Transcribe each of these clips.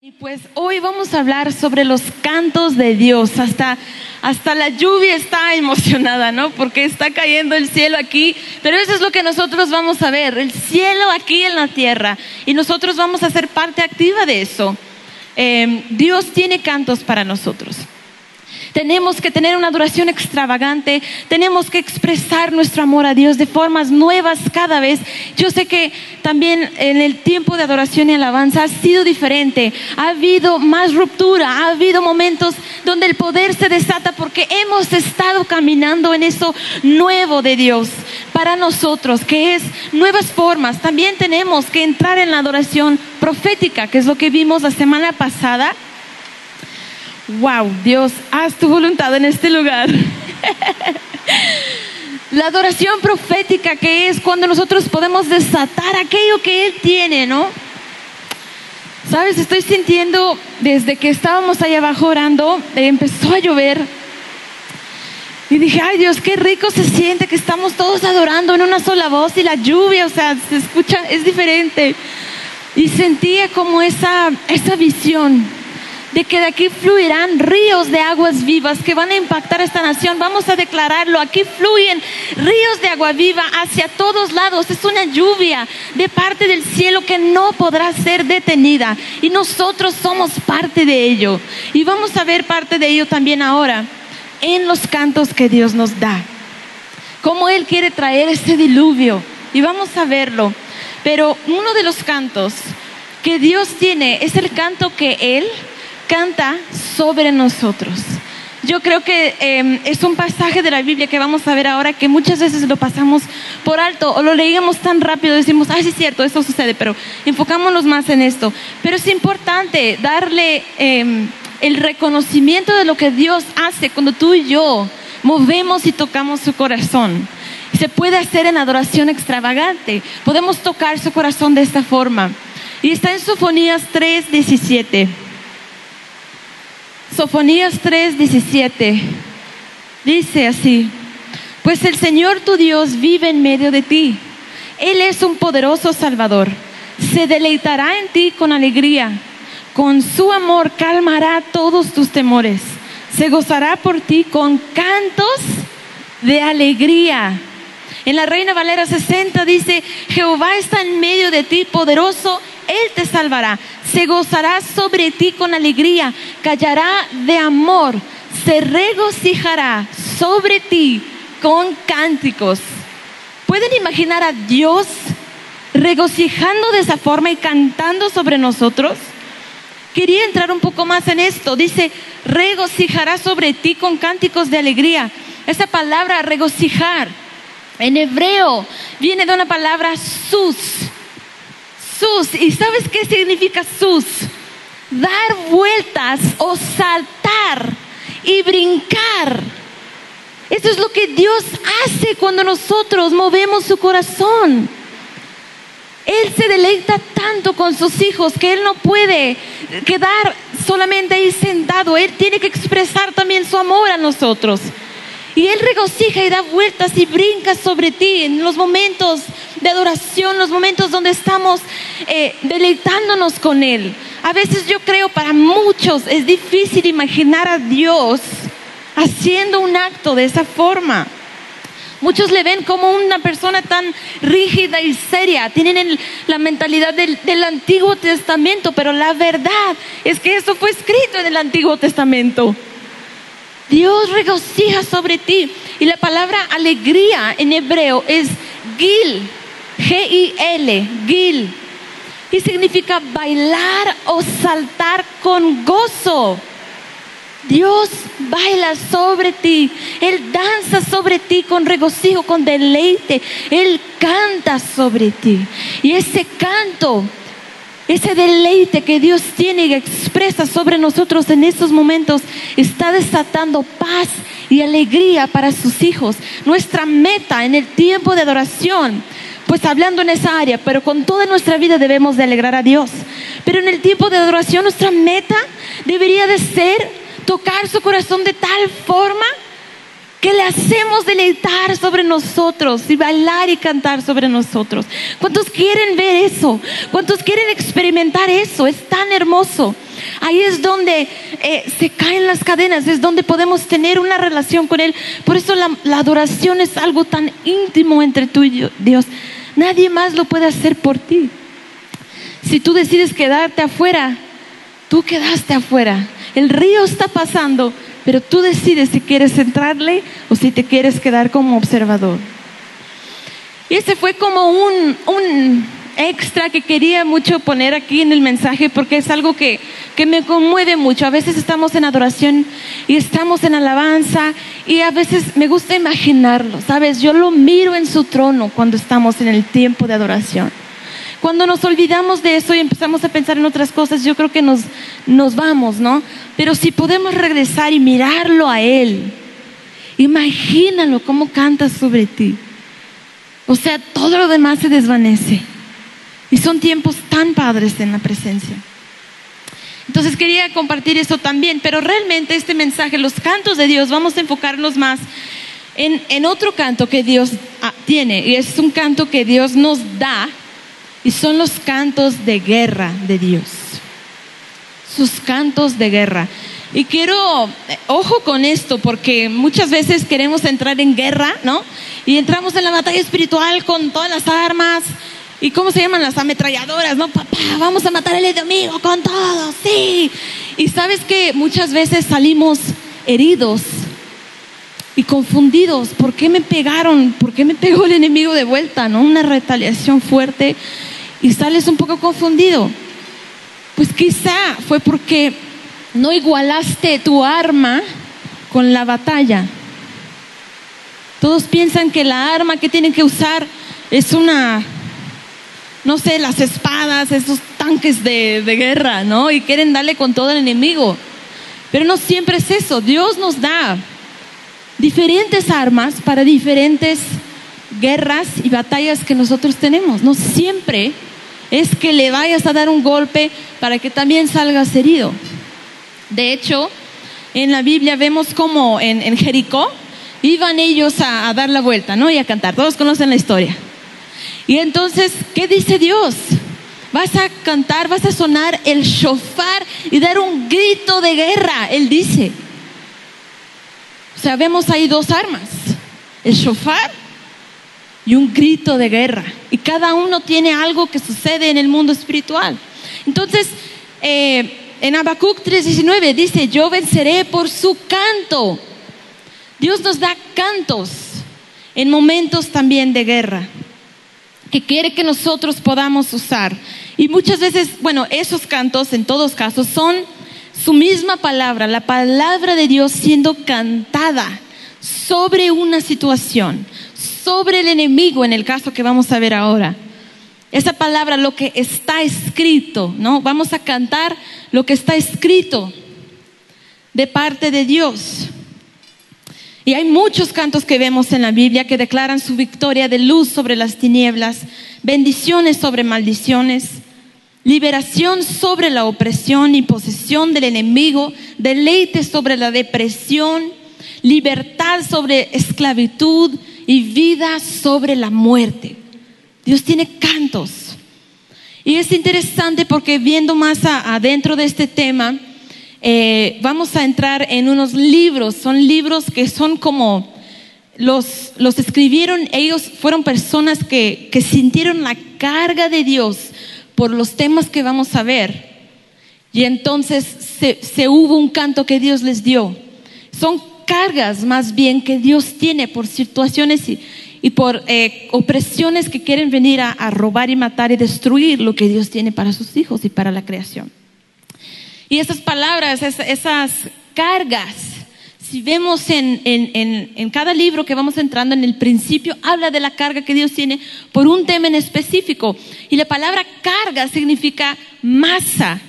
Y pues hoy vamos a hablar sobre los cantos de Dios. Hasta, hasta la lluvia está emocionada, ¿no? Porque está cayendo el cielo aquí. Pero eso es lo que nosotros vamos a ver, el cielo aquí en la tierra. Y nosotros vamos a ser parte activa de eso. Eh, Dios tiene cantos para nosotros. Tenemos que tener una adoración extravagante, tenemos que expresar nuestro amor a Dios de formas nuevas cada vez. Yo sé que también en el tiempo de adoración y alabanza ha sido diferente, ha habido más ruptura, ha habido momentos donde el poder se desata porque hemos estado caminando en eso nuevo de Dios para nosotros, que es nuevas formas. También tenemos que entrar en la adoración profética, que es lo que vimos la semana pasada wow, Dios, haz tu voluntad en este lugar. La adoración profética que es cuando nosotros podemos desatar aquello que Él tiene, ¿no? Sabes, estoy sintiendo desde que estábamos allá abajo orando, empezó a llover. Y dije, ay Dios, qué rico se siente que estamos todos adorando en una sola voz y la lluvia, o sea, se escucha, es diferente. Y sentía como esa, esa visión de que de aquí fluirán ríos de aguas vivas que van a impactar esta nación. Vamos a declararlo. Aquí fluyen ríos de agua viva hacia todos lados. Es una lluvia de parte del cielo que no podrá ser detenida. Y nosotros somos parte de ello. Y vamos a ver parte de ello también ahora en los cantos que Dios nos da. Cómo Él quiere traer este diluvio. Y vamos a verlo. Pero uno de los cantos que Dios tiene es el canto que Él canta sobre nosotros. Yo creo que em, es un pasaje de la Biblia que vamos a ver ahora que muchas veces lo pasamos por alto o lo leíamos tan rápido, decimos, ay, sí es cierto, eso sucede, pero enfocámonos más en esto. Pero es importante darle em, el reconocimiento de lo que Dios hace cuando tú y yo movemos y tocamos su corazón. Se puede hacer en adoración extravagante. Podemos tocar su corazón de esta forma. Y está en Sofonías 3, 17. Sofonías 3:17 dice así, pues el Señor tu Dios vive en medio de ti. Él es un poderoso Salvador. Se deleitará en ti con alegría. Con su amor calmará todos tus temores. Se gozará por ti con cantos de alegría. En la Reina Valera 60 dice, Jehová está en medio de ti, poderoso él te salvará, se gozará sobre ti con alegría, callará de amor, se regocijará sobre ti con cánticos. ¿Pueden imaginar a Dios regocijando de esa forma y cantando sobre nosotros? Quería entrar un poco más en esto. Dice, regocijará sobre ti con cánticos de alegría. Esa palabra regocijar en hebreo viene de una palabra sus sus. ¿Y sabes qué significa sus? Dar vueltas o saltar y brincar. Eso es lo que Dios hace cuando nosotros movemos su corazón. Él se deleita tanto con sus hijos que Él no puede quedar solamente ahí sentado. Él tiene que expresar también su amor a nosotros. Y Él regocija y da vueltas y brinca sobre ti en los momentos de adoración, los momentos donde estamos eh, deleitándonos con Él. A veces yo creo para muchos es difícil imaginar a Dios haciendo un acto de esa forma. Muchos le ven como una persona tan rígida y seria. Tienen la mentalidad del, del, Antiguo Testamento, pero la verdad es que eso fue escrito en el Antiguo Testamento. Dios regocija sobre ti. Y la palabra alegría en hebreo es gil, G-I-L, gil. Y significa bailar o saltar con gozo. Dios baila sobre ti, Él danza sobre ti con regocijo, con deleite, Él canta sobre ti. Y ese canto ese deleite que Dios tiene y expresa sobre nosotros en estos momentos está desatando paz y alegría para sus hijos. Nuestra meta en el tiempo de adoración, pues hablando en esa área, pero con toda nuestra vida debemos de alegrar a Dios. Pero en el tiempo de adoración nuestra meta debería de ser tocar su corazón de tal forma que le hacemos deleitar sobre nosotros y bailar y cantar sobre nosotros. ¿Cuántos quieren ver eso? ¿Cuántos quieren experimentar eso? Es tan hermoso. Ahí es donde eh, se caen las cadenas, es donde podemos tener una relación con Él. Por eso la, la adoración es algo tan íntimo entre tú y Dios. Nadie más lo puede hacer por ti. Si tú decides quedarte afuera, tú quedaste afuera. El río está pasando, pero tú decides si quieres entrarle o si te quieres quedar como observador. Y ese fue como un, un extra que quería mucho poner aquí en el mensaje porque es algo que, que me conmueve mucho. A veces estamos en adoración y estamos en alabanza y a veces me gusta imaginarlo, ¿sabes? Yo lo miro en su trono cuando estamos en el tiempo de adoración. Cuando nos olvidamos de eso y empezamos a pensar en otras cosas, yo creo que nos, nos vamos, ¿no? Pero si podemos regresar y mirarlo a Él, imagínalo cómo canta sobre ti. O sea, todo lo demás se desvanece. Y son tiempos tan padres en la presencia. Entonces quería compartir eso también, pero realmente este mensaje, los cantos de Dios, vamos a enfocarnos más en, en otro canto que Dios ah, tiene. Y es un canto que Dios nos da y son los cantos de guerra de Dios. Sus cantos de guerra. Y quiero, eh, ojo con esto, porque muchas veces queremos entrar en guerra, ¿no? Y entramos en la batalla espiritual con todas las armas. ¿Y cómo se llaman las ametralladoras? ¿No? Papá, vamos a matar al enemigo con todo, sí. Y sabes que muchas veces salimos heridos y confundidos. ¿Por qué me pegaron? ¿Por qué me pegó el enemigo de vuelta? ¿No? Una retaliación fuerte y sales un poco confundido. Pues quizá fue porque no igualaste tu arma con la batalla. Todos piensan que la arma que tienen que usar es una, no sé, las espadas, esos tanques de, guerra, ¿no? Y quieren darle con todo el enemigo. Pero no siempre es eso. Dios nos da diferentes armas para diferentes guerras y batallas que nosotros tenemos. No siempre es que le vayas a dar un golpe para que también salgas herido. De hecho, en la Biblia vemos como en, Jericó iban ellos a, a, dar la vuelta, ¿no? Y a cantar. Todos conocen la historia. Y entonces, ¿qué dice Dios? Vas a cantar, vas a sonar el shofar y dar un grito de guerra, Él dice. O sea, vemos ahí dos armas, el shofar y un grito de guerra. Y cada uno tiene algo que sucede en el mundo espiritual. Entonces, eh, en Habacuc 3:19 dice, yo venceré por su canto. Dios nos da cantos en momentos también de guerra que quiere que nosotros podamos usar. Y muchas veces, bueno, esos cantos en todos casos son su misma palabra, la palabra de Dios siendo cantada sobre una situación, sobre el enemigo en el caso que vamos a ver ahora. Esa palabra, lo que está escrito, ¿no? Vamos a cantar lo que está escrito de parte de Dios. Y hay muchos cantos que vemos en la Biblia que declaran su victoria de luz sobre las tinieblas, bendiciones sobre maldiciones, liberación sobre la opresión y posesión del enemigo, deleite sobre la depresión, libertad sobre esclavitud, y vida sobre la muerte. Dios tiene cantos. Y es interesante porque viendo más adentro de este tema, eh, vamos a entrar en unos libros. Son libros que son como los, los escribieron, ellos fueron personas que, que sintieron la carga de Dios por los temas que vamos a ver. Y entonces se, se hubo un canto que Dios les dio. Son cargas más bien que Dios tiene por situaciones y, por eh, opresiones que quieren venir a, robar y matar y destruir lo que Dios tiene para sus hijos y para la creación. Y esas palabras, esas, cargas, si vemos en, en, cada libro que vamos entrando en el principio, habla de la carga que Dios tiene por un tema en específico. Y la palabra carga significa masa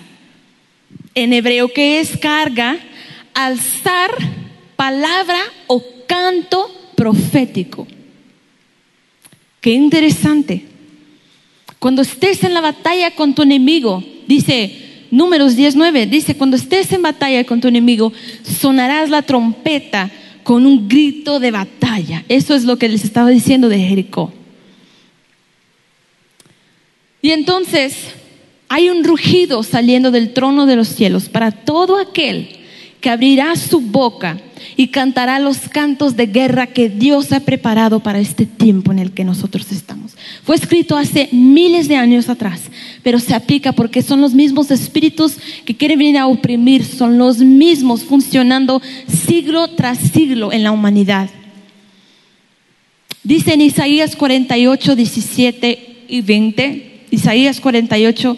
en hebreo, que es carga, alzar palabra o canto profético. Qué interesante. Cuando estés en la batalla con tu enemigo, dice Números 19, dice, cuando estés en batalla con tu enemigo, sonarás la trompeta con un grito de batalla. Eso es lo que les estaba diciendo de Jericó. Y entonces, Hay un rugido saliendo del trono de los cielos para todo aquel que abrirá su boca y cantará los cantos de guerra que Dios ha preparado para este tiempo en el que nosotros estamos. Fue escrito hace miles de años atrás, pero se aplica porque son los mismos espíritus que quieren venir a oprimir, son los mismos funcionando siglo tras siglo en la humanidad. Dice en Isaías 48, 17 y 20, Isaías 48,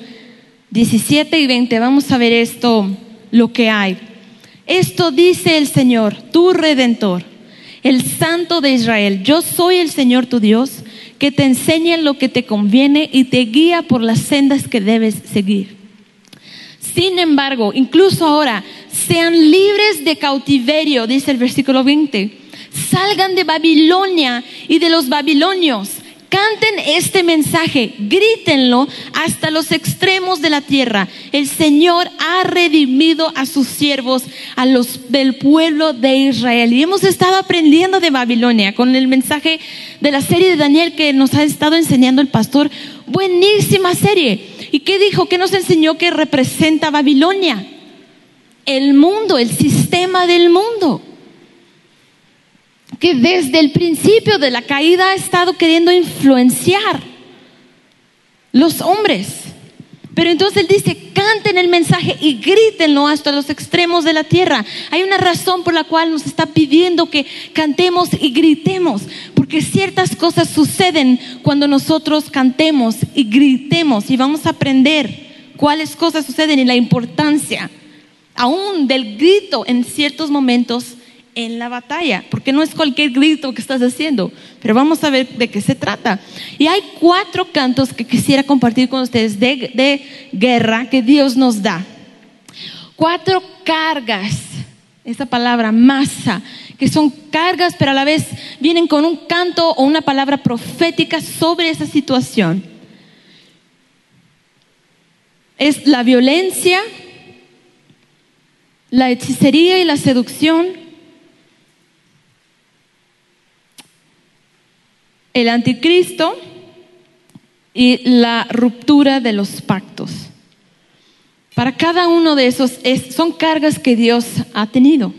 17 y 20, vamos a ver esto, lo que hay. Esto dice el Señor, tu redentor, el Santo de Israel. Yo soy el Señor tu Dios, que te enseña lo que te conviene y te guía por las sendas que debes seguir. Sin embargo, incluso ahora, sean libres de cautiverio, dice el versículo 20. Salgan de Babilonia y de los babilonios Canten este mensaje, grítenlo hasta los extremos de la tierra. El Señor ha redimido a sus siervos, a los del pueblo de Israel. Y hemos estado aprendiendo de Babilonia con el mensaje de la serie de Daniel que nos ha estado enseñando el pastor. Buenísima serie. ¿Y qué dijo? ¿Qué nos enseñó que representa Babilonia? El mundo, el sistema del mundo que desde el principio de la caída ha estado queriendo influenciar los hombres. Pero entonces él dice, canten el mensaje y grítenlo hasta los extremos de la tierra. Hay una razón por la cual nos está pidiendo que cantemos y gritemos, porque ciertas cosas suceden cuando nosotros cantemos y gritemos y vamos a aprender cuáles cosas suceden y la importancia aún del grito en ciertos momentos en la batalla, porque no es cualquier grito que estás haciendo, pero vamos a ver de qué se trata. Y hay cuatro cantos que quisiera compartir con ustedes de, guerra que Dios nos da. Cuatro cargas, esa palabra masa, que son cargas, pero a la vez vienen con un canto o una palabra profética sobre esa situación. Es la violencia, la hechicería y la seducción, el anticristo y la ruptura de los pactos. Para cada uno de esos son cargas que Dios ha tenido.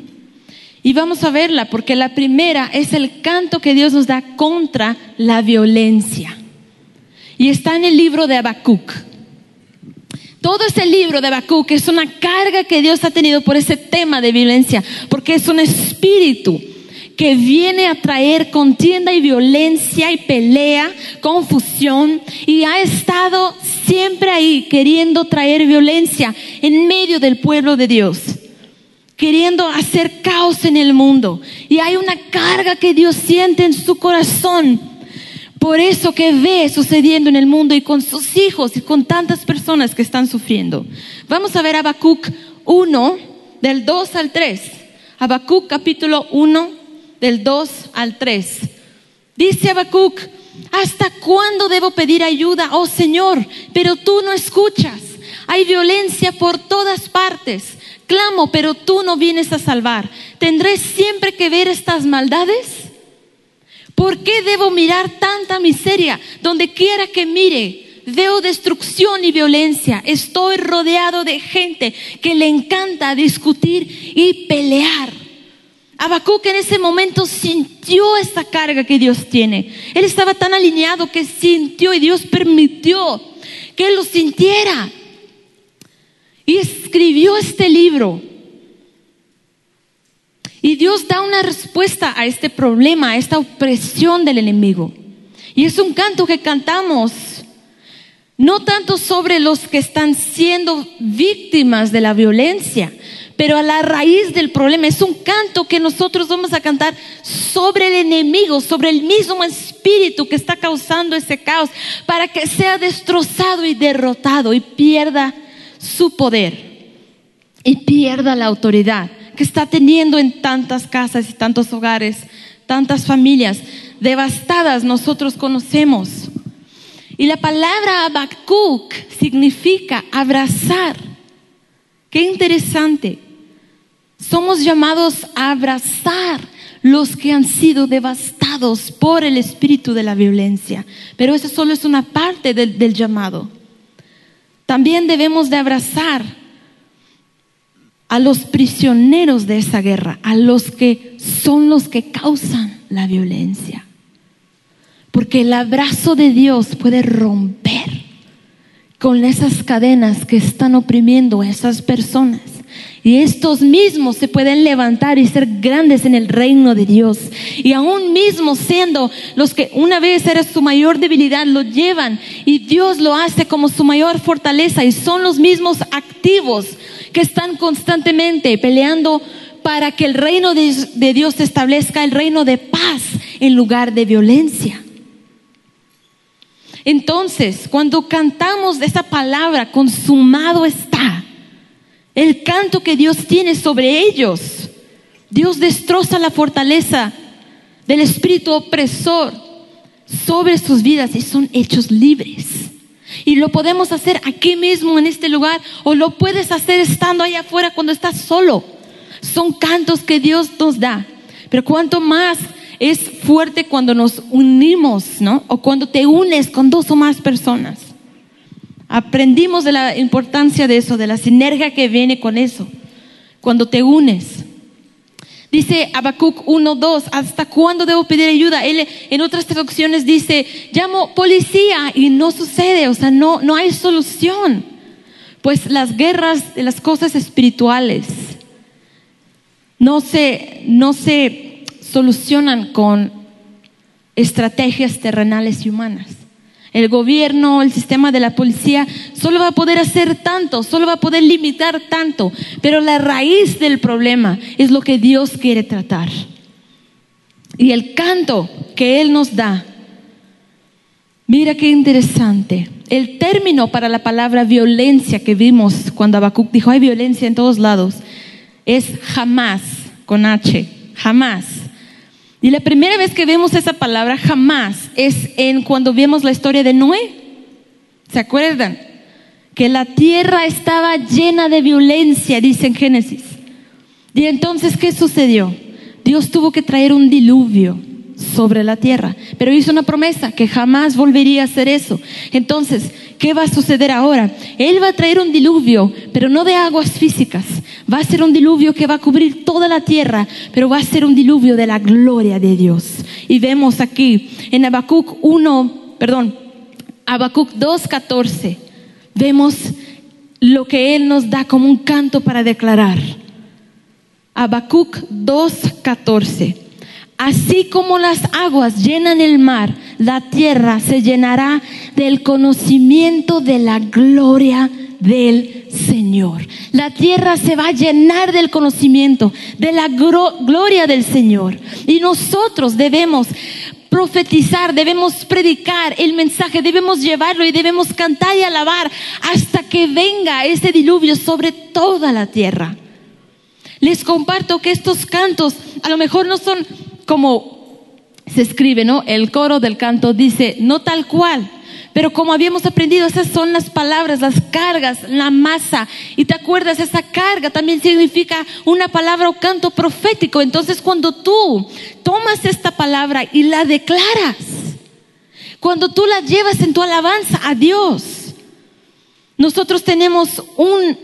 Y vamos a verla porque la primera es el canto que Dios nos da contra la violencia. Y está en el libro de Habacuc. Todo ese libro de Habacuc es una carga que Dios ha tenido por ese tema de violencia, porque es un espíritu que viene a traer contienda y violencia y pelea, confusión, y ha estado siempre ahí queriendo traer violencia en medio del pueblo de Dios, queriendo hacer caos en el mundo. Y hay una carga que Dios siente en su corazón por eso que ve sucediendo en el mundo y con sus hijos y con tantas personas que están sufriendo. Vamos a ver Habacuc 1, del 2 al 3. Habacuc capítulo 1, del 2 al 3. Dice Habacuc, ¿hasta cuándo debo pedir ayuda, oh Señor? Pero tú no escuchas. Hay violencia por todas partes. Clamo, pero tú no vienes a salvar. ¿Tendré siempre que ver estas maldades? ¿Por qué debo mirar tanta miseria? Donde quiera que mire, veo destrucción y violencia. Estoy rodeado de gente que le encanta discutir y pelear. Habacuc en ese momento sintió esta carga que Dios tiene. Él estaba tan alineado que sintió y Dios permitió que él lo sintiera. Y escribió este libro. Y Dios da una respuesta a este problema, a esta opresión del enemigo. Y es un canto que cantamos, no tanto sobre los que están siendo víctimas de la violencia, pero a la raíz del problema es un canto que nosotros vamos a cantar sobre el enemigo, sobre el mismo espíritu que está causando ese caos, para que sea destrozado y derrotado y pierda su poder y pierda la autoridad que está teniendo en tantas casas y tantos hogares, tantas familias devastadas nosotros conocemos. Y la palabra Habacuc significa abrazar Qué interesante. Somos llamados a abrazar los que han sido devastados por el espíritu de la violencia. Pero eso solo es una parte del, llamado. también debemos de abrazar a los prisioneros de esa guerra, a los que son los que causan la violencia. Porque el abrazo de Dios puede romper con esas cadenas que están oprimiendo a esas personas. Y estos mismos se pueden levantar y ser grandes en el reino de Dios. Y aún mismo siendo los que una vez era su mayor debilidad, lo llevan y Dios lo hace como su mayor fortaleza. Y son los mismos activos que están constantemente peleando para que el reino de, Dios establezca el reino de paz en lugar de violencia. Entonces, cuando cantamos esa palabra, consumado está, el canto que Dios tiene sobre ellos, Dios destroza la fortaleza del espíritu opresor sobre sus vidas y son hechos libres. Y lo podemos hacer aquí mismo en este lugar o lo puedes hacer estando allá afuera cuando estás solo. Son cantos que Dios nos da. Pero cuanto más es fuerte cuando nos unimos, ¿no? O cuando te unes con dos o más personas. Aprendimos de la importancia de eso, de la sinergia que viene con eso. Cuando te unes. Dice Habacuc 1.2, ¿hasta cuándo debo pedir ayuda? Él en otras traducciones dice, llamo policía y no sucede, o sea, no, no hay solución. Pues las guerras de las cosas espirituales no se, no se solucionan con estrategias terrenales y humanas. El gobierno, el sistema de la policía solo va a poder hacer tanto, solo va a poder limitar tanto, pero la raíz del problema es lo que Dios quiere tratar. Y el canto que Él nos da, mira qué interesante. El término para la palabra violencia que vimos cuando Habacuc dijo hay violencia en todos lados es jamás, con H, jamás. Y la primera vez que vemos esa palabra jamás es en cuando vemos la historia de Noé. ¿Se acuerdan? Que la tierra estaba llena de violencia, dice en Génesis. Y entonces, ¿qué sucedió? Dios tuvo que traer un diluvio sobre la tierra, pero hizo una promesa que jamás volvería a hacer eso. Entonces, ¿qué va a suceder ahora? Él va a traer un diluvio, pero no de aguas físicas. Va a ser un diluvio que va a cubrir toda la tierra, pero va a ser un diluvio de la gloria de Dios. Y vemos aquí en Habacuc 1, perdón, Habacuc 2:14, vemos lo que él nos da como un canto para declarar. Habacuc 2:14. Así como las aguas llenan el mar, la tierra se llenará del conocimiento de la gloria del Señor. La tierra se va a llenar del conocimiento de la gloria del Señor. Y nosotros debemos profetizar, debemos predicar el mensaje, debemos llevarlo y debemos cantar y alabar hasta que venga ese diluvio sobre toda la tierra. Les comparto que estos cantos a lo mejor no son como se escribe, ¿no? El coro del canto dice, no tal cual, pero como habíamos aprendido, esas son las palabras, las cargas, la masa. Y te acuerdas, esa carga también significa una palabra o canto profético. Entonces cuando tú tomas esta palabra y la declaras, cuando tú la llevas en tu alabanza a Dios, nosotros tenemos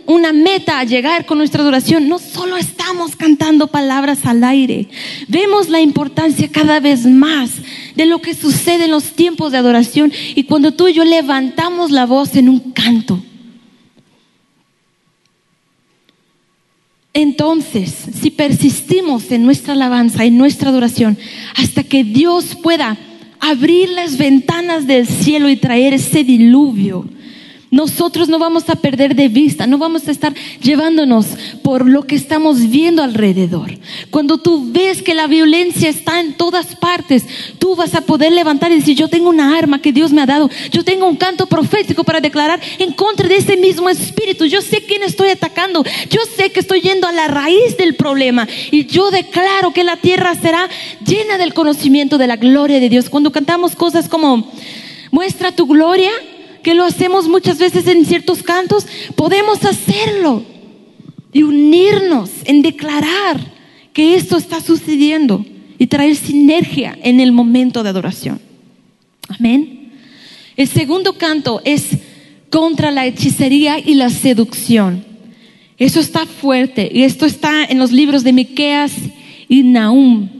una meta a llegar con nuestra adoración. No solo estamos cantando palabras al aire, vemos la importancia cada vez más de lo que sucede en los tiempos de adoración y cuando tú y yo levantamos la voz en un canto. Entonces, si persistimos en nuestra alabanza, en nuestra adoración, hasta que Dios pueda abrir las ventanas del cielo y traer ese diluvio, nosotros no vamos a perder de vista, no vamos a estar llevándonos por lo que estamos viendo alrededor. Cuando tú ves que la violencia está en todas partes, tú vas a poder levantar y decir, yo tengo una arma que Dios me ha dado, yo tengo un canto profético para declarar en contra de ese mismo espíritu, yo sé quién estoy atacando, yo sé que estoy yendo a la raíz del problema y yo declaro que la tierra será llena del conocimiento de la gloria de Dios. Cuando cantamos cosas como, muestra tu gloria, que lo hacemos muchas veces en ciertos cantos, podemos hacerlo y unirnos en declarar que esto está sucediendo y traer sinergia en el momento de adoración. Amén. El segundo canto es contra la hechicería y la seducción. Eso está fuerte y esto está en los libros de Miqueas y Nahum.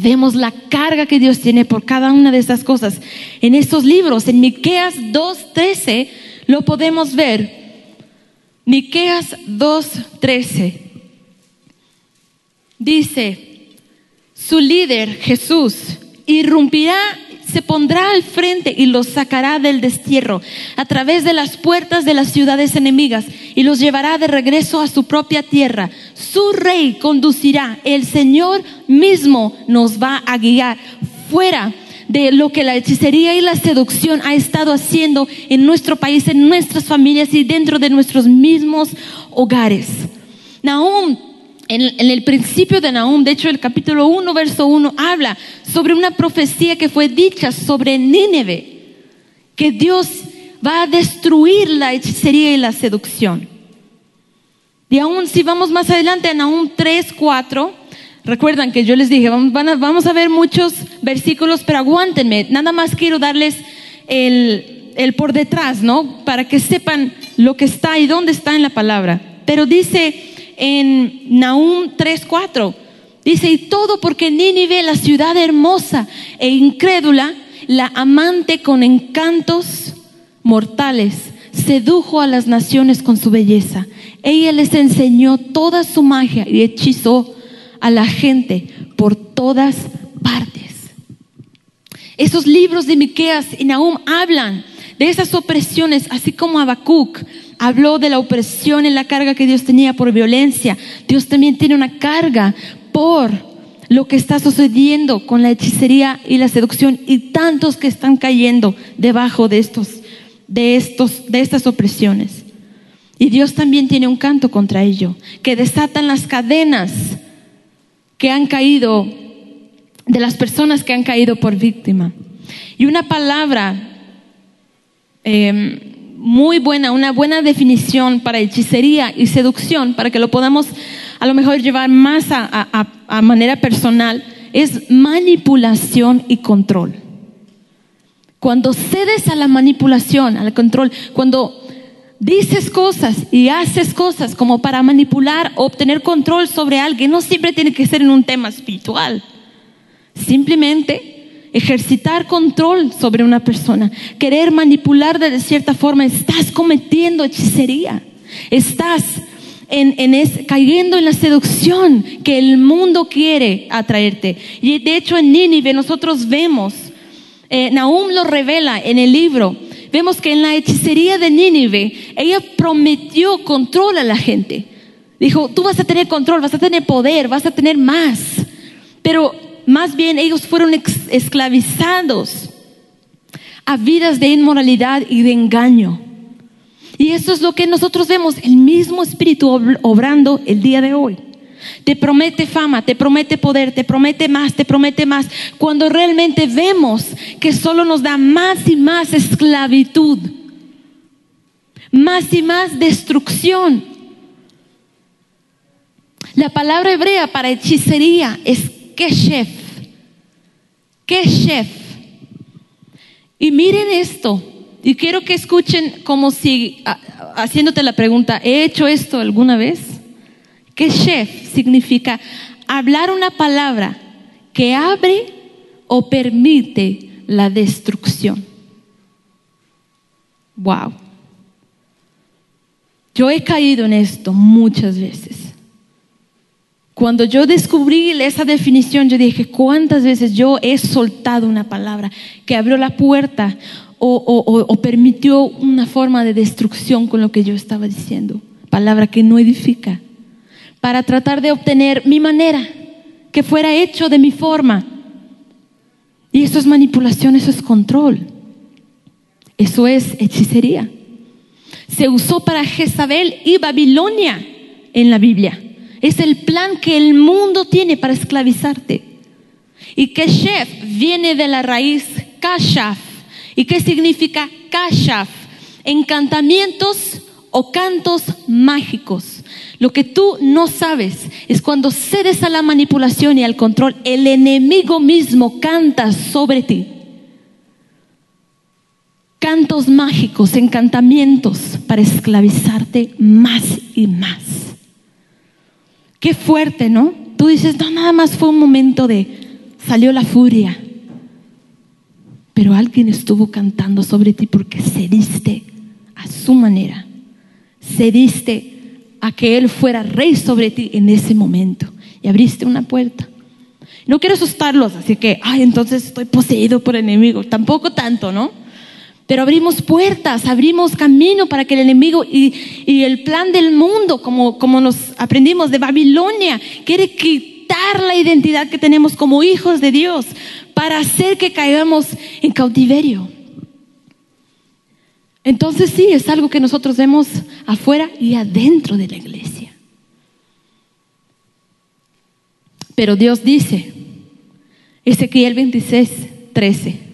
Vemos la carga que Dios tiene por cada una de estas cosas. En estos libros, en Miqueas 2:13 lo podemos ver. Miqueas 2:13 dice, su líder Jesús irrumpirá se pondrá al frente y los sacará del destierro a través de las puertas de las ciudades enemigas y los llevará de regreso a su propia tierra. Su rey conducirá, el Señor mismo nos va a guiar fuera de lo que la hechicería y la seducción ha estado haciendo en nuestro país, en nuestras familias y dentro de nuestros mismos hogares. Nahum en, el principio de Nahum, de hecho el capítulo 1, verso 1, habla sobre una profecía que fue dicha sobre Nínive, que Dios va a destruir la hechicería y la seducción. Y aún si vamos más adelante a Nahum 3, 4, recuerdan que yo les dije, vamos, vamos a ver muchos versículos, pero aguántenme, nada más quiero darles el, el por detrás, ¿no? Para que sepan lo que está y dónde está en la palabra. Pero dice en Nahum 3:4. Dice, y todo porque Nínive, la ciudad hermosa e incrédula, la amante con encantos mortales, sedujo a las naciones con su belleza. Ella les enseñó toda su magia y hechizó a la gente por todas partes. Esos libros de Miqueas y Nahum hablan de esas opresiones, así como Habacuc habló de la opresión y la carga que Dios tenía por violencia. Dios también tiene una carga por lo que está sucediendo con la hechicería y la seducción y tantos que están cayendo debajo de estos de estos de estas opresiones. Y Dios también tiene un canto contra ello, que desatan las cadenas que han caído de las personas que han caído por víctima. Y una palabra Em, muy buena, una buena definición para hechicería y seducción, para que lo podamos a lo mejor llevar más a, manera personal, es manipulación y control. Cuando cedes a la manipulación, al control, cuando dices cosas y haces cosas como para manipular o obtener control sobre alguien, no siempre tiene que ser en un tema espiritual. Simplemente ejercitar control sobre una persona, querer manipular de cierta forma, estás cometiendo hechicería. Estás en, cayendo en la seducción que el mundo quiere atraerte. Y de hecho en Nínive nosotros vemos, eh, Nahum lo revela en el libro, vemos que en la hechicería de Nínive ella prometió control a la gente. Dijo, tú vas a tener control, vas a tener poder, vas a tener más. Pero más bien ellos fueron esclavizados a vidas de inmoralidad y de engaño. Y eso es lo que nosotros vemos, el mismo espíritu obrando el día de hoy. Te promete fama, te promete poder, te promete más, te promete más, cuando realmente vemos que solo nos da más y más esclavitud, más y más destrucción. La palabra hebrea para hechicería es keshef. chef Y miren esto, y quiero que escuchen como si, haciéndote la pregunta, ¿he hecho esto alguna vez? Chef significa hablar una palabra que abre o permite la destrucción. Wow. Yo he caído en esto muchas veces. Cuando yo descubrí esa definición, yo dije, ¿cuántas veces yo he soltado una palabra que abrió la puerta o, permitió una forma de destrucción con lo que yo estaba diciendo? Palabra que no edifica, para tratar de obtener mi manera, que fuera hecho de mi forma. Y eso es manipulación, eso es control, eso es hechicería. Se usó para Jezabel y Babilonia en la Biblia. Es el plan que el mundo tiene para esclavizarte. Y que chef viene de la raíz kashaf. ¿Y qué significa kashaf? Encantamientos o cantos mágicos. Lo que tú no sabes es cuando cedes a la manipulación y al control, el enemigo mismo canta sobre ti. cantos mágicos, encantamientos para esclavizarte más y más. Qué fuerte, ¿no? Tú dices, no, nada más fue un momento de, salió la furia, pero alguien estuvo cantando sobre ti porque cediste a su manera, cediste a que Él fuera rey sobre ti en ese momento y abriste una puerta. No quiero asustarlos, así que, ay, entonces estoy poseído por el enemigo. Tampoco tanto, ¿no? Pero abrimos puertas, abrimos camino para que el enemigo y, y el plan del mundo, como, como nos aprendimos de Babilonia, quiere quitar la identidad que tenemos como hijos de Dios para hacer que caigamos en cautiverio. Entonces sí, es algo que nosotros vemos afuera y adentro de la iglesia. Pero Dios dice, Ezequiel 26, 13.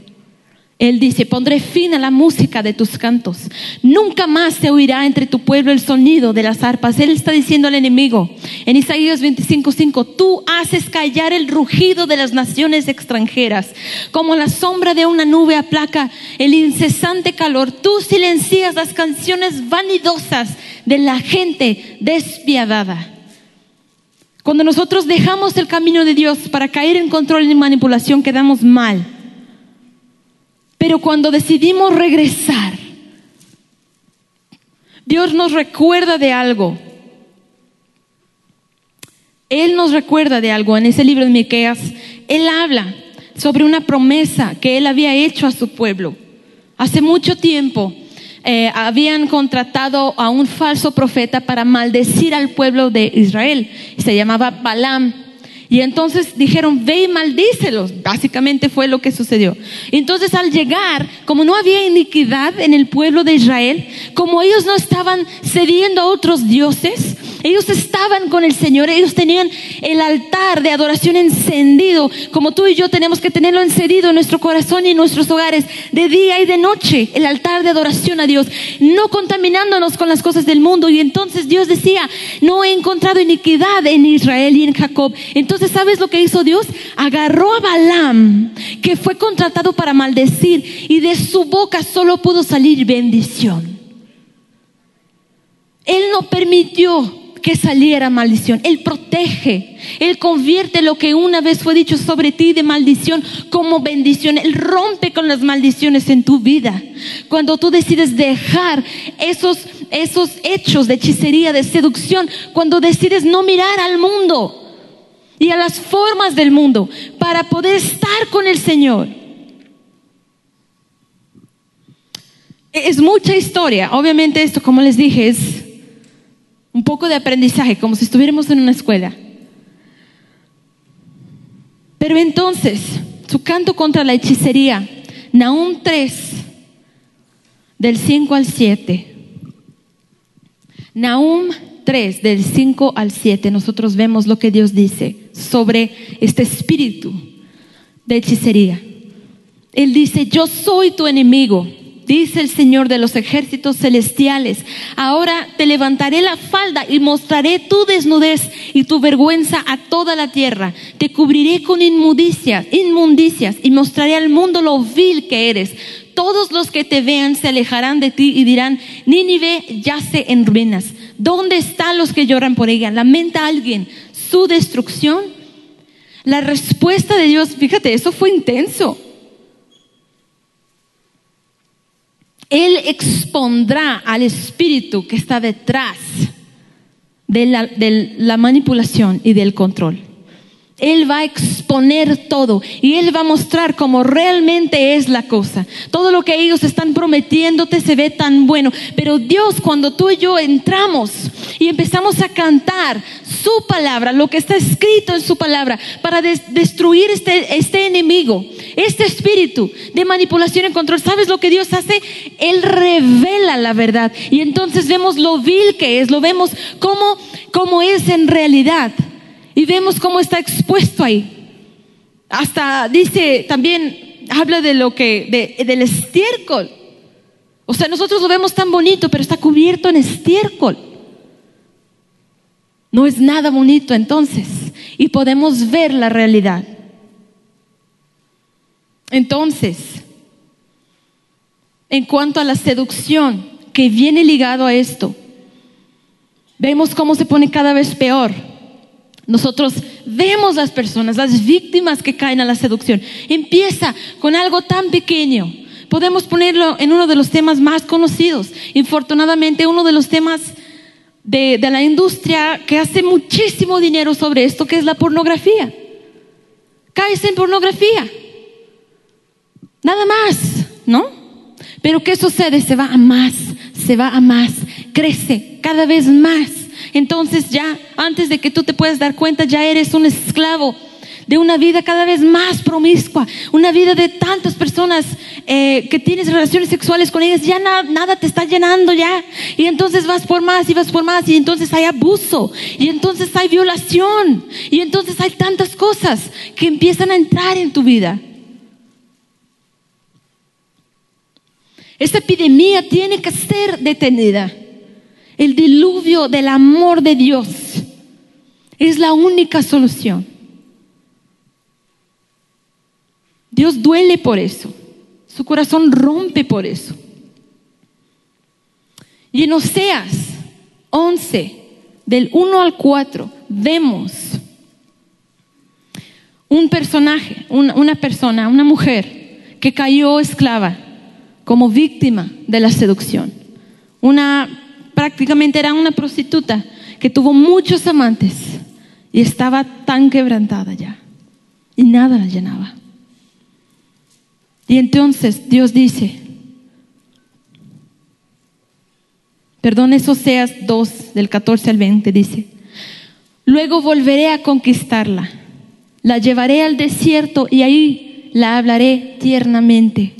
Él dice, pondré fin a la música de tus cantos. Nunca más se oirá entre tu pueblo el sonido de las arpas. Él está diciendo al enemigo en Isaías 25, 5, tú haces callar el rugido de las naciones extranjeras. Como la sombra de una nube aplaca el incesante calor, tú silencias las canciones vanidosas de la gente despiadada. Cuando nosotros dejamos el camino de Dios para caer en control y manipulación, quedamos mal. Pero cuando decidimos regresar, Dios nos recuerda de algo. Él nos recuerda de algo. En ese libro de Miqueas, Él habla sobre una promesa que Él había hecho a su pueblo. Hace mucho tiempo eh, habían contratado a un falso profeta para maldecir al pueblo de Israel. Se llamaba Balaam. Y entonces dijeron, ve y maldícelos. Básicamente fue lo que sucedió. Entonces al llegar, como no había iniquidad en el pueblo de Israel, como ellos no estaban cediendo a otros dioses, ellos estaban con el Señor, ellos tenían el altar de adoración encendido, como tú y yo tenemos que tenerlo encendido en nuestro corazón y en nuestros hogares, de día y de noche, el altar de adoración a Dios, no contaminándonos con las cosas del mundo. Y entonces Dios decía, no he encontrado iniquidad en Israel y en Jacob. Entonces, ¿sabes lo que hizo Dios? Agarró a Balaam, que fue contratado para maldecir, y de su boca solo pudo salir bendición. Él no permitió que saliera maldición. Él protege. Él convierte lo que una vez fue dicho sobre ti de maldición como bendición. Él rompe con las maldiciones en tu vida. Cuando tú decides dejar esos, esos hechos de hechicería, de seducción, cuando decides no mirar al mundo y a las formas del mundo para poder estar con el Señor. Es mucha historia. Obviamente esto, como les dije, es un poco de aprendizaje, como si estuviéramos en una escuela. Pero entonces, su canto contra la hechicería, Nahum 3, del 5 al 7. Nahum 3, del 5 al 7, nosotros vemos lo que Dios dice sobre este espíritu de hechicería. Él dice, yo soy tu enemigo dice el Señor de los ejércitos celestiales, ahora te levantaré la falda y mostraré tu desnudez y tu vergüenza a toda la tierra. Te cubriré con inmundicias, inmundicias y mostraré al mundo lo vil que eres. Todos los que te vean se alejarán de ti y dirán, Nínive yace en ruinas. ¿Dónde están los que lloran por ella? ¿Lamenta alguien su destrucción? La respuesta de Dios, fíjate, eso fue intenso. Él expondrá al espíritu que está detrás de la, de la, manipulación y del control. Él va a exponer todo y Él va a mostrar cómo realmente es la cosa. Todo lo que ellos están prometiéndote se ve tan bueno. Pero Dios, cuando tú y yo entramos y empezamos a cantar su palabra, lo que está escrito en su palabra, para destruir este, este enemigo, este espíritu de manipulación y control, ¿sabes lo que Dios hace? Él revela la verdad. Y entonces vemos lo vil que es, lo vemos como, como es en realidad. Y vemos cómo está expuesto ahí. Hasta dice también, habla de lo que, del estiércol. O sea, nosotros lo vemos tan bonito, pero está cubierto en estiércol. No es nada bonito entonces. Y podemos ver la realidad. Entonces, en cuanto a la seducción que viene ligado a esto. Vemos cómo se pone cada vez peor. Nosotros vemos las personas, las víctimas que caen a la seducción. Empieza con algo tan pequeño. Podemos ponerlo en uno de los temas más conocidos. Infortunadamente, uno de los temas de, la industria que hace muchísimo dinero sobre esto, que es la pornografía. Caes en pornografía. Nada más, ¿no? Pero ¿qué sucede? Se va a más, se va a más, crece cada vez más. Entonces ya, antes de que tú te puedas dar cuenta, ya eres un esclavo de una vida cada vez más promiscua, una vida de tantas personas eh, que tienes relaciones sexuales con ellas, ya nada te está llenando ya. Y entonces vas por más y vas por más y entonces hay abuso y entonces hay violación y entonces hay tantas cosas que empiezan a entrar en tu vida. Esta epidemia tiene que ser detenida. El diluvio del amor de Dios es la única solución. Dios duele por eso. Su corazón rompe por eso. Y en Oseas 11, del 1 al 4, vemos un personaje, una, persona, una mujer que cayó esclava como víctima de la seducción. Una, prácticamente era una prostituta que tuvo muchos amantes y estaba tan quebrantada ya y nada la llenaba. Y entonces Dios dice, perdón, eso seas 2 del 14 al 20, dice, luego volveré a conquistarla, la llevaré al desierto y ahí la hablaré tiernamente.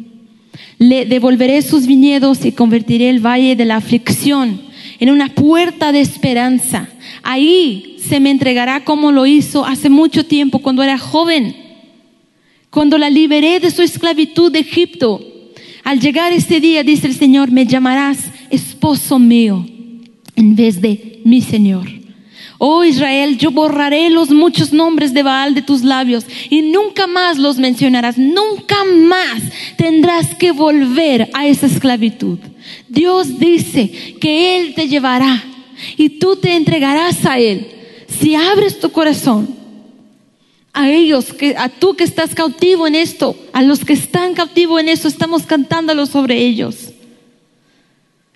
Le devolveré sus viñedos y convertiré el valle de la aflicción en una puerta de esperanza. Ahí se me entregará como lo hizo hace mucho tiempo cuando era joven cuando la liberé de su esclavitud de Egipto. Al llegar este día, dice el Señor, me llamarás esposo mío en vez de mi Señor. Oh Israel, yo borraré los muchos nombres de Baal de tus labios y nunca más los mencionarás, nunca más tendrás que volver a esa esclavitud. Dios dice que Él te llevará y tú te entregarás a Él. Si abres tu corazón, a ellos, que, a tú que estás cautivo en esto, a los que están cautivos en eso, estamos cantándolo sobre ellos.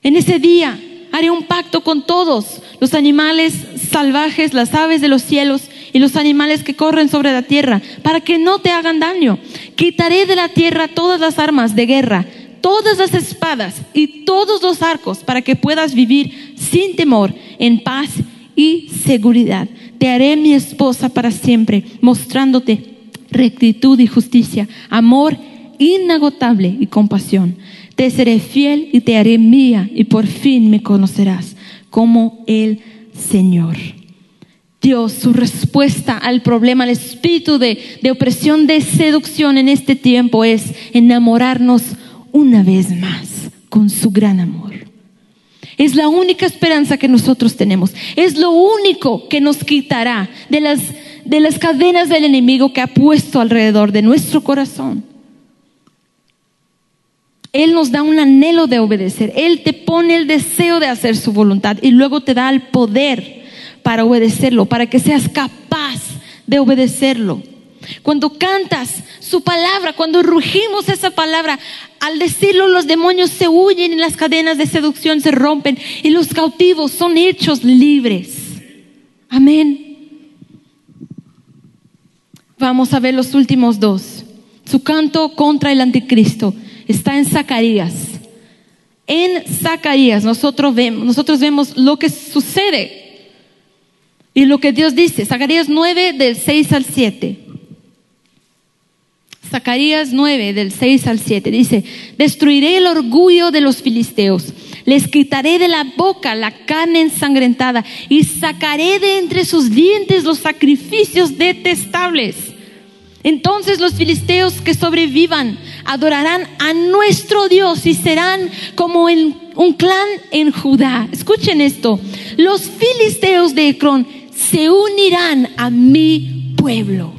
En ese día haré un pacto con todos, los animales salvajes, las aves de los cielos y los animales que corren sobre la tierra, para que no te hagan daño. Quitaré de la tierra todas las armas de guerra, todas las espadas y todos los arcos, para que puedas vivir sin temor, en paz y seguridad te haré mi esposa para siempre, mostrándote rectitud y justicia, amor inagotable y compasión. Te seré fiel y te haré mía y por fin me conocerás como el Señor. Dios, su respuesta al problema, al espíritu de, de opresión, de seducción en este tiempo es enamorarnos una vez más con su gran amor. Es la única esperanza que nosotros tenemos. Es lo único que nos quitará de las, de las cadenas del enemigo que ha puesto alrededor de nuestro corazón. Él nos da un anhelo de obedecer. Él te pone el deseo de hacer su voluntad y luego te da el poder para obedecerlo, para que seas capaz de obedecerlo. Cuando cantas su palabra, cuando rugimos esa palabra, al decirlo los demonios se huyen y las cadenas de seducción se rompen y los cautivos son hechos libres. Amén. Vamos a ver los últimos dos. Su canto contra el anticristo está en Zacarías. En Zacarías nosotros vemos, nosotros vemos lo que sucede y lo que Dios dice. Zacarías 9 del 6 al 7. Zacarías 9, del 6 al 7, dice, destruiré el orgullo de los filisteos, les quitaré de la boca la carne ensangrentada y sacaré de entre sus dientes los sacrificios detestables. Entonces los filisteos que sobrevivan adorarán a nuestro Dios y serán como un clan en Judá. Escuchen esto, los filisteos de Ecrón se unirán a mi pueblo.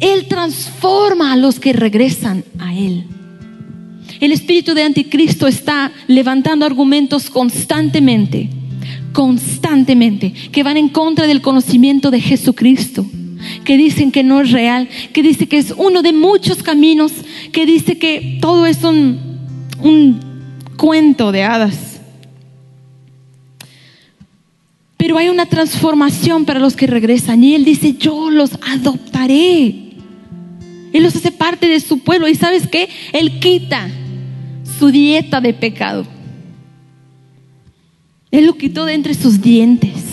Él transforma a los que regresan a Él. El espíritu de anticristo está levantando argumentos constantemente, constantemente, que van en contra del conocimiento de Jesucristo, que dicen que no es real, que dice que es uno de muchos caminos, que dice que todo es un, un cuento de hadas. Pero hay una transformación para los que regresan y Él dice, yo los adoptaré. Él los hace parte de su pueblo. ¿Y sabes qué? Él quita su dieta de pecado. Él lo quitó de entre sus dientes.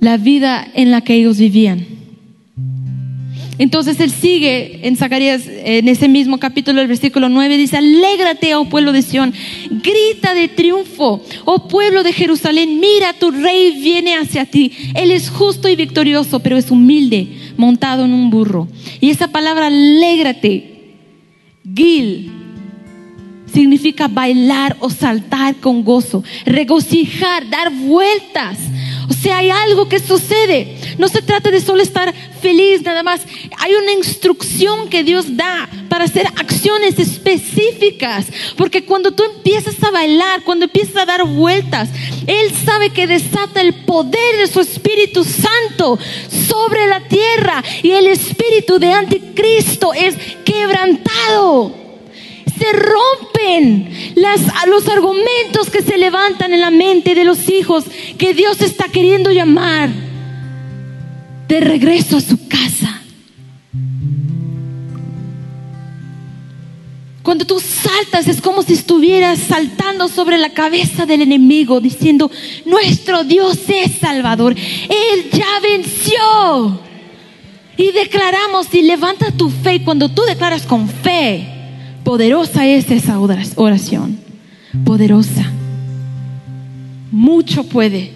La vida en la que ellos vivían. Entonces él sigue en Zacarías, en ese mismo capítulo, el versículo 9, dice, alégrate, oh pueblo de Sión, grita de triunfo, oh pueblo de Jerusalén, mira, tu rey viene hacia ti. Él es justo y victorioso, pero es humilde, montado en un burro. Y esa palabra, alégrate, gil, significa bailar o saltar con gozo, regocijar, dar vueltas. O sea, hay algo que sucede. No se trata de solo estar feliz nada más. Hay una instrucción que Dios da para hacer acciones específicas. Porque cuando tú empiezas a bailar, cuando empiezas a dar vueltas, Él sabe que desata el poder de su Espíritu Santo sobre la tierra. Y el espíritu de anticristo es quebrantado se rompen los argumentos que se levantan en la mente de los hijos que Dios está queriendo llamar de regreso a su casa. Cuando tú saltas es como si estuvieras saltando sobre la cabeza del enemigo diciendo, nuestro Dios es Salvador, Él ya venció. Y declaramos y levanta tu fe. cuando tú declaras con fe, Poderosa es esa oración. Poderosa. Mucho puede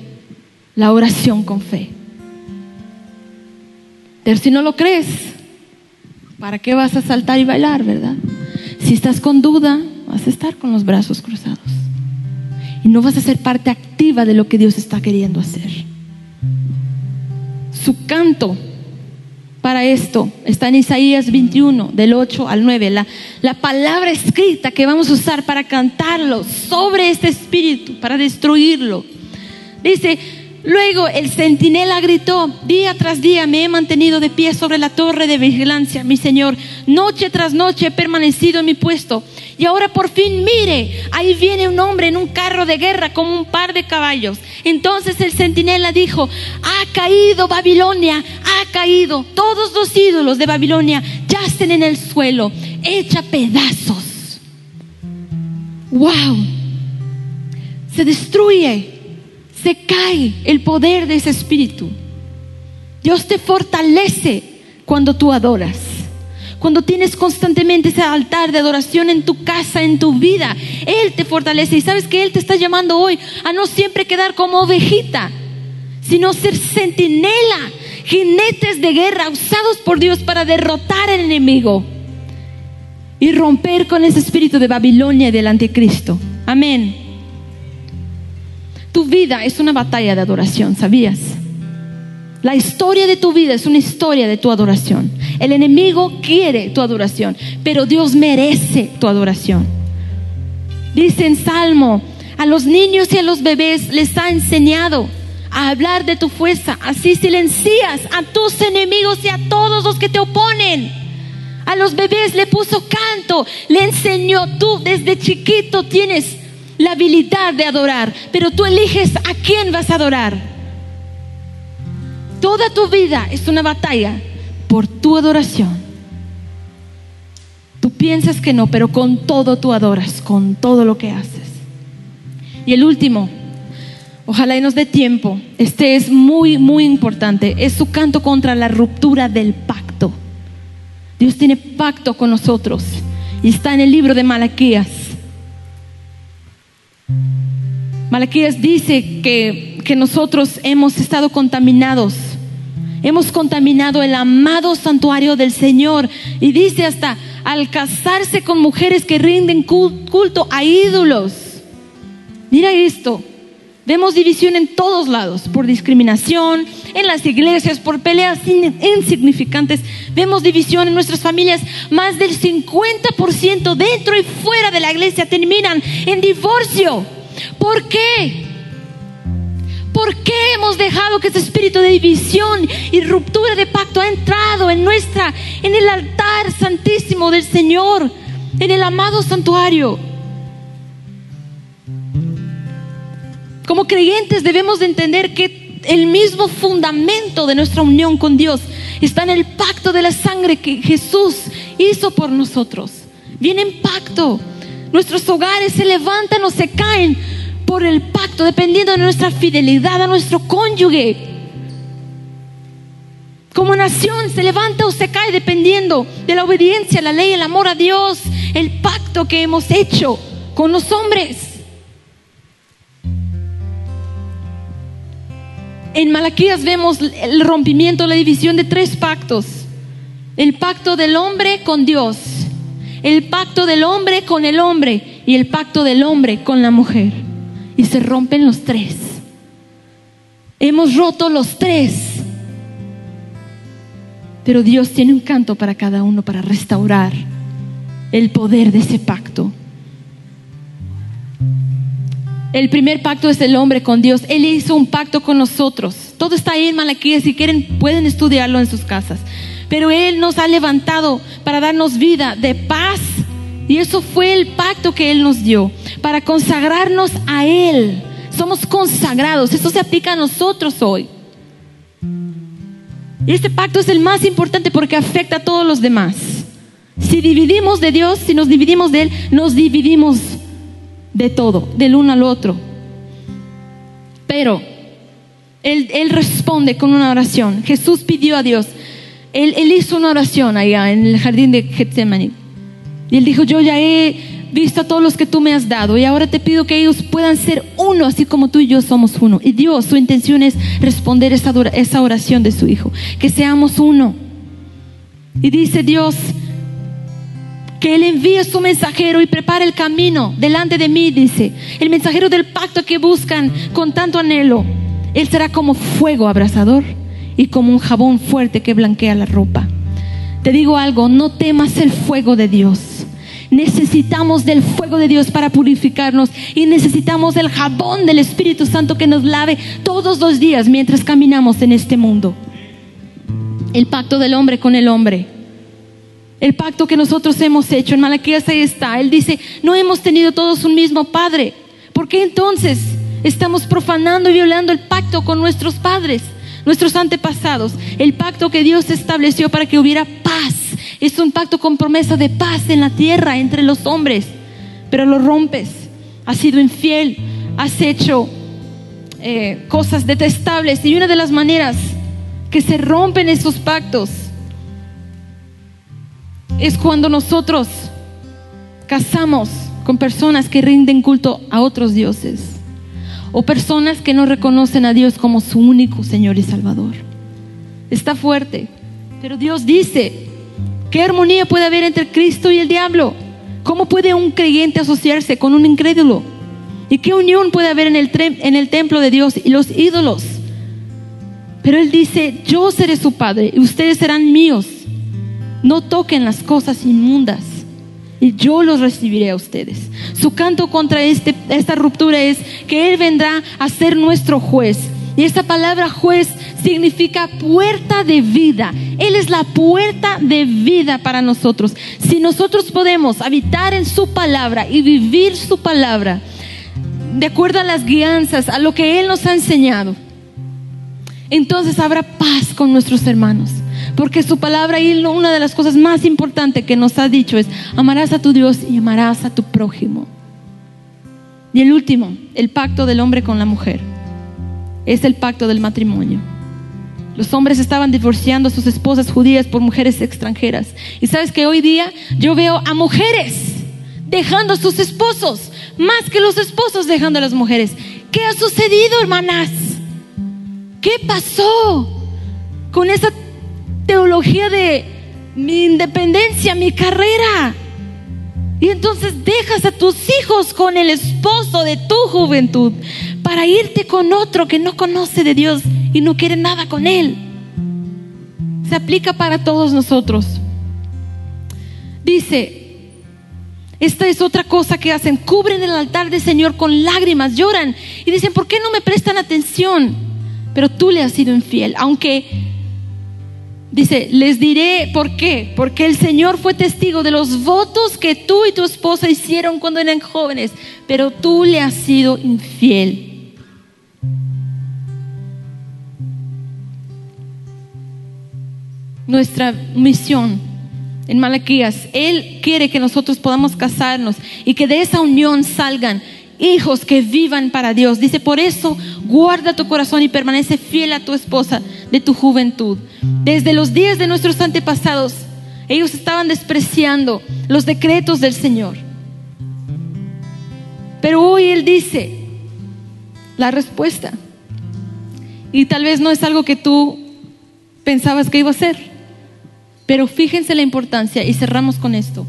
la oración con fe. Pero si no lo crees, ¿para qué vas a saltar y bailar, verdad? Si estás con duda, vas a estar con los brazos cruzados. Y no vas a ser parte activa de lo que Dios está queriendo hacer. Su canto para esto está en Isaías 21, del 8 al 9. La, la palabra escrita que vamos a usar para cantarlo sobre este espíritu, para destruirlo. Dice, Luego el centinela gritó, día tras día me he mantenido de pie sobre la torre de vigilancia, mi Señor. Noche tras noche he permanecido en mi puesto. Y ahora por fin mire, ahí viene un hombre en un carro de guerra con un par de caballos. Entonces el centinela dijo, ha caído Babilonia, ha caído. Todos los ídolos de Babilonia yacen en el suelo, hecha pedazos. ¡Wow! Se destruye se cae el poder de ese espíritu. Dios te fortalece cuando tú adoras. Cuando tienes constantemente ese altar de adoración en tu casa, en tu vida, Él te fortalece. Y sabes que Él te está llamando hoy a no siempre quedar como ovejita, sino ser centinela, jinetes de guerra usados por Dios para derrotar al enemigo y romper con ese espíritu de Babilonia y del anticristo. Amén. Tu vida es una batalla de adoración, ¿sabías? La historia de tu vida es una historia de tu adoración. El enemigo quiere tu adoración, pero Dios merece tu adoración. Dice en Salmo, a los niños y a los bebés les ha enseñado a hablar de tu fuerza. Así silencias a tus enemigos y a todos los que te oponen. A los bebés le puso canto, le enseñó. Tú desde chiquito tienes la habilidad de adorar, pero tú eliges a quién vas a adorar. Toda tu vida es una batalla por tu adoración. Tú piensas que no, pero con todo tú adoras, con todo lo que haces. Y el último, ojalá y nos dé tiempo, este es muy, muy importante, es su canto contra la ruptura del pacto. Dios tiene pacto con nosotros y está en el libro de Malaquías. Malaquías dice que, que nosotros hemos estado contaminados. Hemos contaminado el amado santuario del Señor. Y dice hasta al casarse con mujeres que rinden culto a ídolos. Mira esto. Vemos división en todos lados, por discriminación, en las iglesias por peleas insignificantes. Vemos división en nuestras familias. Más del 50% dentro y fuera de la iglesia terminan en divorcio. ¿Por qué? ¿Por qué hemos dejado que ese espíritu de división y ruptura de pacto ha entrado en nuestra, en el altar santísimo del Señor, en el amado santuario? Como creyentes debemos de entender que el mismo fundamento de nuestra unión con Dios está en el pacto de la sangre que Jesús hizo por nosotros. Viene en pacto. Nuestros hogares se levantan o se caen por el pacto, dependiendo de nuestra fidelidad a nuestro cónyuge. Como nación se levanta o se cae dependiendo de la obediencia, la ley, el amor a Dios, el pacto que hemos hecho con los hombres. En Malaquías vemos el rompimiento, la división de tres pactos. El pacto del hombre con Dios, el pacto del hombre con el hombre y el pacto del hombre con la mujer y se rompen los tres. Hemos roto los tres. Pero Dios tiene un canto para cada uno para restaurar el poder de ese pacto. El primer pacto es el hombre con Dios. Él hizo un pacto con nosotros. Todo está ahí en Malaquías. Si quieren, pueden estudiarlo en sus casas. Pero Él nos ha levantado para darnos vida de paz y eso fue el pacto que Él nos dio, para consagrarnos a Él. Somos consagrados, eso se aplica a nosotros hoy. Y este pacto es el más importante porque afecta a todos los demás. Si dividimos de Dios, si nos dividimos de Él, nos dividimos de todo, del uno al otro. Pero Él, él responde con una oración. Jesús pidió a Dios. Él, hizo una oración allá en el jardín de Getsemaní. Y él dijo, yo ya he visto a todos los que tú me has dado y ahora te pido que ellos puedan ser uno, así como tú y yo somos uno. Y Dios, su intención es responder esa, oración de su Hijo, que seamos uno. Y dice Dios que Él envíe su mensajero y prepare el camino delante de mí, dice, el mensajero del pacto que buscan con tanto anhelo. Él será como fuego abrasador y como un jabón fuerte que blanquea la ropa. Te digo algo, no temas el fuego de Dios. Necesitamos del fuego de Dios para purificarnos y necesitamos el jabón del Espíritu Santo que nos lave todos los días mientras caminamos en este mundo. El pacto del hombre con el hombre. El pacto que nosotros hemos hecho. En Malaquías ahí está. Él dice, no hemos tenido todos un mismo Padre. ¿Por qué entonces estamos profanando y violando el pacto con nuestros padres? Nuestros antepasados, el pacto que Dios estableció para que hubiera paz. Es un pacto con promesa de paz en la tierra entre los hombres, pero lo rompes, has sido infiel, has hecho eh, cosas detestables. Y una de las maneras que se rompen esos pactos es cuando nosotros casamos con personas que rinden culto a otros dioses o personas que no reconocen a Dios como su único Señor y Salvador. Está fuerte, pero Dios dice, ¿qué armonía puede haber entre Cristo y el diablo? ¿Cómo puede un creyente asociarse con un incrédulo? ¿Y qué unión puede haber en el, templo de Dios y los ídolos? Pero Él dice, yo seré su Padre y ustedes serán míos. No toquen las cosas inmundas y yo los recibiré a ustedes. Su canto contra este, esta ruptura es que Él vendrá a ser nuestro juez. Y esta palabra juez significa puerta de vida. Él es la puerta de vida para nosotros. Si nosotros podemos habitar en su palabra y vivir su palabra, de acuerdo a las guianzas, a lo que Él nos ha enseñado, entonces habrá paz con nuestros hermanos. Porque su palabra y una de las cosas más importantes que nos ha dicho es, amarás a tu Dios y amarás a tu prójimo. Y el último, el pacto del hombre con la mujer, es el pacto del matrimonio. Los hombres estaban divorciando a sus esposas judías por mujeres extranjeras. Y sabes que hoy día yo veo a mujeres dejando a sus esposos, más que los esposos dejando a las mujeres. ¿Qué ha sucedido, hermanas? ¿Qué pasó con esa teología de mi independencia, mi carrera. Y entonces dejas a tus hijos con el esposo de tu juventud para irte con otro que no conoce de Dios y no quieren nada con Él. Se aplica para todos nosotros. Dice, esta es otra cosa que hacen, cubren el altar del Señor con lágrimas, lloran y dicen, ¿por qué no me prestan atención? Pero tú le has sido infiel, aunque Dice, les diré por qué. Porque el Señor fue testigo de los votos que tú y tu esposa hicieron cuando eran jóvenes, pero tú le has sido infiel. Nuestra misión en Malaquías, Él quiere que nosotros podamos casarnos y que de esa unión salgan hijos que vivan para Dios. Dice, por eso guarda tu corazón y permanece fiel a tu esposa de tu juventud. Desde los días de nuestros antepasados, ellos estaban despreciando los decretos del Señor. Pero hoy Él dice la respuesta. Y tal vez no es algo que tú pensabas que iba a ser. Pero fíjense la importancia y cerramos con esto.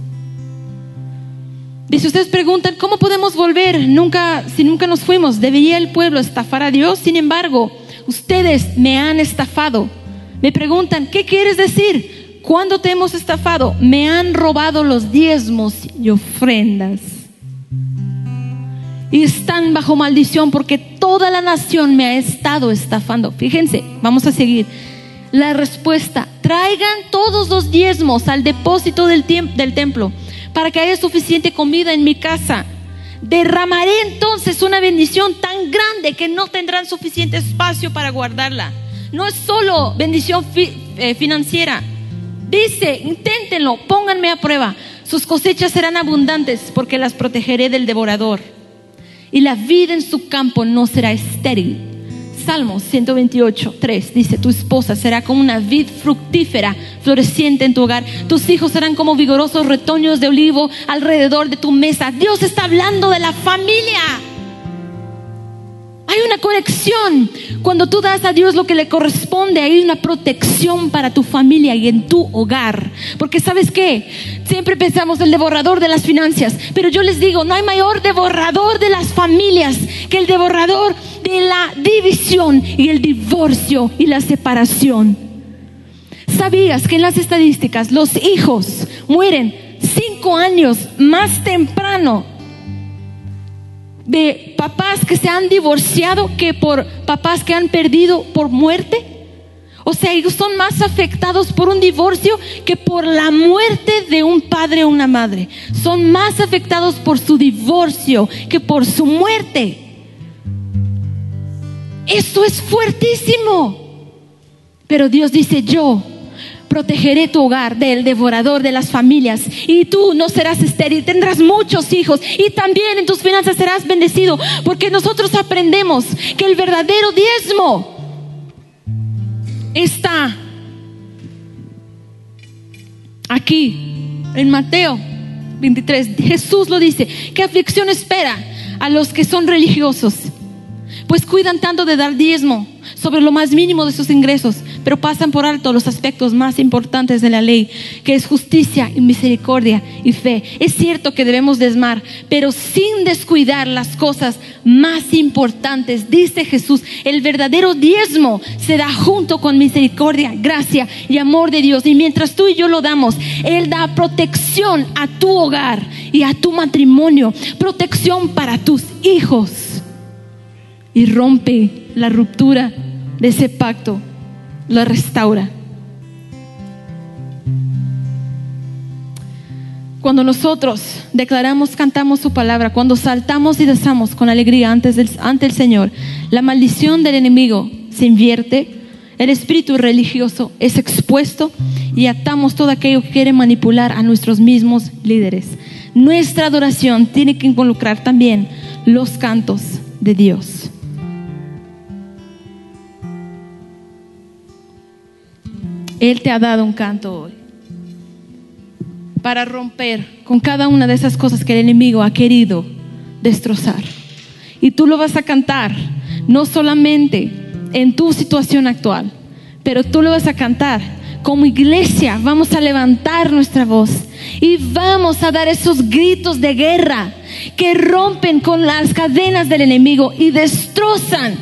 Dice, ustedes preguntan, ¿cómo podemos volver nunca, si nunca nos fuimos? ¿Debería el pueblo estafar a Dios? Sin embargo, ustedes me han estafado. Me preguntan, ¿qué quieres decir? ¿Cuándo te hemos estafado? Me han robado los diezmos y ofrendas. Y están bajo maldición porque toda la nación me ha estado estafando. Fíjense, vamos a seguir. La respuesta, traigan todos los diezmos al depósito del templo para que haya suficiente comida en mi casa. Derramaré entonces una bendición tan grande que no tendrán suficiente espacio para guardarla. No es solo bendición eh, financiera. Dice, inténtenlo, pónganme a prueba. Sus cosechas serán abundantes porque las protegeré del devorador. Y la vida en su campo no será estéril Salmos 128, 3 dice, tu esposa será como una vid fructífera floreciente en tu hogar. Tus hijos serán como vigorosos retoños de olivo alrededor de tu mesa. Dios está hablando de la familia. Hay una conexión. Cuando tú das a Dios lo que le corresponde, hay una protección para tu familia y en tu hogar. Porque sabes qué? Siempre pensamos el devorador de las finanzas, pero yo les digo, no hay mayor devorador de las familias que el devorador de la división y el divorcio y la separación. ¿Sabías que en las estadísticas los hijos mueren cinco años más temprano de papás que se han divorciado que por papás que han perdido por muerte. O sea, ellos son más afectados por un divorcio que por la muerte de un padre o una madre. Son más afectados por su divorcio que por su muerte. Esto es fuertísimo. Pero Dios dice, yo protegeré tu hogar del devorador de las familias y tú no serás estéril, tendrás muchos hijos y también en tus finanzas serás bendecido porque nosotros aprendemos que el verdadero diezmo está aquí en Mateo 23. Jesús lo dice, ¿qué aflicción espera a los que son religiosos? Pues cuidan tanto de dar diezmo sobre lo más mínimo de sus ingresos, pero pasan por alto los aspectos más importantes de la ley, que es justicia y misericordia y fe. Es cierto que debemos desmar, pero sin descuidar las cosas más importantes, dice Jesús, el verdadero diezmo se da junto con misericordia, gracia y amor de Dios. Y mientras tú y yo lo damos, Él da protección a tu hogar y a tu matrimonio, protección para tus hijos y rompe la ruptura de ese pacto, lo restaura. Cuando nosotros declaramos, cantamos su palabra, cuando saltamos y danzamos con alegría antes ante el Señor, la maldición del enemigo se invierte, el espíritu religioso es expuesto y atamos todo aquello que quiere manipular a nuestros mismos líderes. Nuestra adoración tiene que involucrar también los cantos de Dios. Él te ha dado un canto hoy para romper con cada una de esas cosas que el enemigo ha querido destrozar. Y tú lo vas a cantar, no solamente en tu situación actual, pero tú lo vas a cantar. Como iglesia vamos a levantar nuestra voz y vamos a dar esos gritos de guerra que rompen con las cadenas del enemigo y destrozan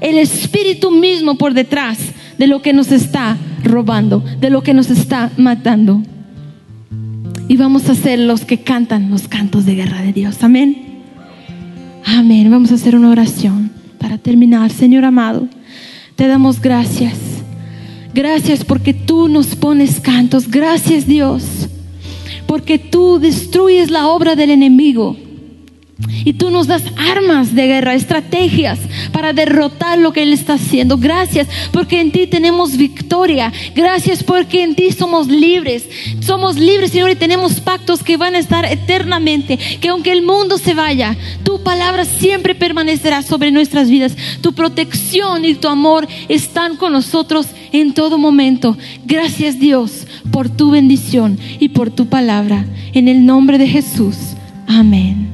el espíritu mismo por detrás de lo que nos está robando, de lo que nos está matando. Y vamos a ser los que cantan los cantos de guerra de Dios. Amén. Amén. Vamos a hacer una oración para terminar. Señor amado, te damos gracias. Gracias porque tú nos pones cantos. Gracias Dios. Porque tú destruyes la obra del enemigo. Y tú nos das armas de guerra, estrategias para derrotar lo que Él está haciendo. Gracias porque en ti tenemos victoria. Gracias porque en ti somos libres. Somos libres, Señor, y tenemos pactos que van a estar eternamente. Que aunque el mundo se vaya, tu palabra siempre permanecerá sobre nuestras vidas. Tu protección y tu amor están con nosotros en todo momento. Gracias Dios por tu bendición y por tu palabra. En el nombre de Jesús. Amén.